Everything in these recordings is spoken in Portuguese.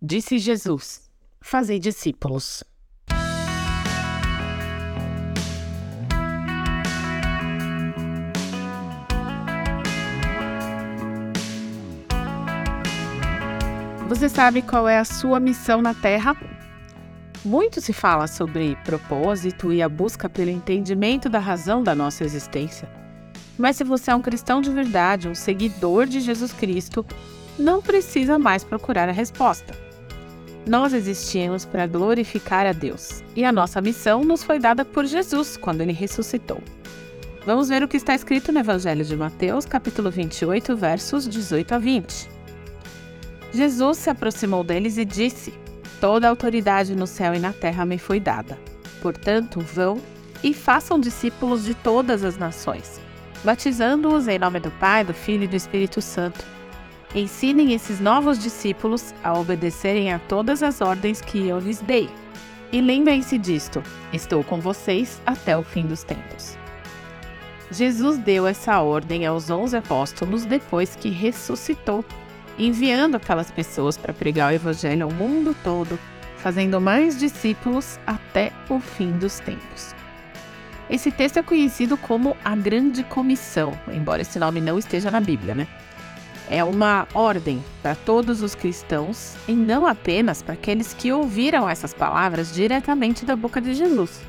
Disse Jesus: Fazei discípulos. Você sabe qual é a sua missão na Terra? Muito se fala sobre propósito e a busca pelo entendimento da razão da nossa existência. Mas se você é um cristão de verdade, um seguidor de Jesus Cristo, não precisa mais procurar a resposta. Nós existimos para glorificar a Deus e a nossa missão nos foi dada por Jesus quando ele ressuscitou. Vamos ver o que está escrito no Evangelho de Mateus, capítulo 28, versos 18 a 20. Jesus se aproximou deles e disse: Toda autoridade no céu e na terra me foi dada. Portanto, vão e façam discípulos de todas as nações, batizando-os em nome do Pai, do Filho e do Espírito Santo. Ensinem esses novos discípulos a obedecerem a todas as ordens que eu lhes dei. E lembrem-se disto: estou com vocês até o fim dos tempos. Jesus deu essa ordem aos onze apóstolos depois que ressuscitou enviando aquelas pessoas para pregar o evangelho ao mundo todo, fazendo mais discípulos até o fim dos tempos. Esse texto é conhecido como a Grande Comissão, embora esse nome não esteja na Bíblia, né? É uma ordem para todos os cristãos e não apenas para aqueles que ouviram essas palavras diretamente da boca de Jesus.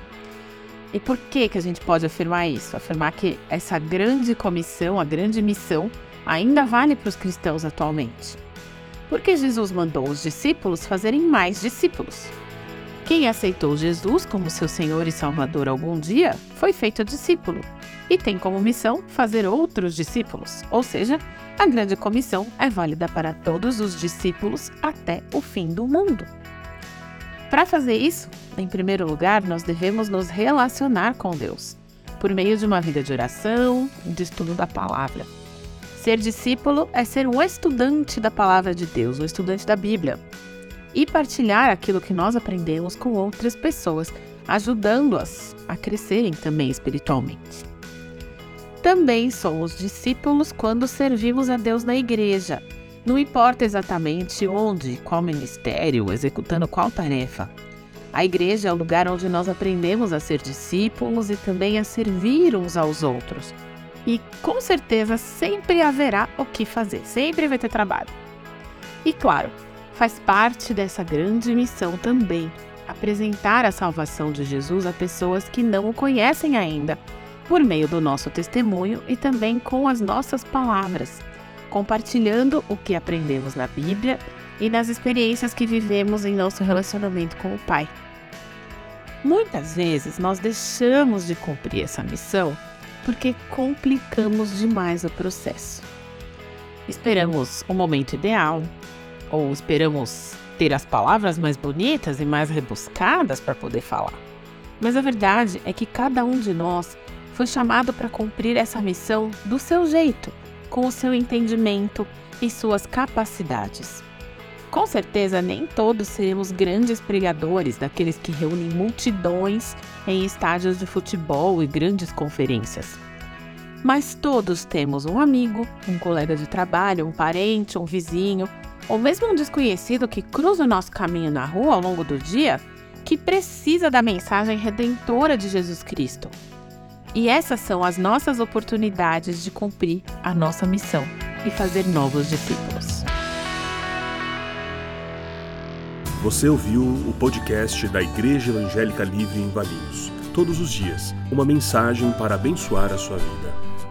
E por que, que a gente pode afirmar isso? Afirmar que essa grande comissão, a grande missão, ainda vale para os cristãos atualmente. Porque Jesus mandou os discípulos fazerem mais discípulos. Quem aceitou Jesus como seu Senhor e Salvador algum dia foi feito discípulo e tem como missão fazer outros discípulos, ou seja, a grande comissão é válida para todos os discípulos até o fim do mundo. Para fazer isso, em primeiro lugar, nós devemos nos relacionar com Deus, por meio de uma vida de oração, de estudo da palavra. Ser discípulo é ser um estudante da palavra de Deus, um estudante da Bíblia. E partilhar aquilo que nós aprendemos com outras pessoas, ajudando-as a crescerem também espiritualmente. Também somos discípulos quando servimos a Deus na igreja. Não importa exatamente onde, qual ministério, executando qual tarefa. A igreja é o lugar onde nós aprendemos a ser discípulos e também a servir uns aos outros e com certeza sempre haverá o que fazer, sempre vai ter trabalho. E claro, faz parte dessa grande missão também apresentar a salvação de Jesus a pessoas que não o conhecem ainda, por meio do nosso testemunho e também com as nossas palavras, compartilhando o que aprendemos na Bíblia e nas experiências que vivemos em nosso relacionamento com o Pai. Muitas vezes nós deixamos de cumprir essa missão porque complicamos demais o processo. Esperamos o momento ideal, ou esperamos ter as palavras mais bonitas e mais rebuscadas para poder falar. Mas a verdade é que cada um de nós foi chamado para cumprir essa missão do seu jeito, com o seu entendimento e suas capacidades. Com certeza, nem todos seremos grandes pregadores, daqueles que reúnem multidões em estádios de futebol e grandes conferências. Mas todos temos um amigo, um colega de trabalho, um parente, um vizinho, ou mesmo um desconhecido que cruza o nosso caminho na rua ao longo do dia, que precisa da mensagem redentora de Jesus Cristo. E essas são as nossas oportunidades de cumprir a nossa missão e fazer novos discípulos. Você ouviu o podcast da Igreja Evangélica Livre em Valinhos. Todos os dias, uma mensagem para abençoar a sua vida.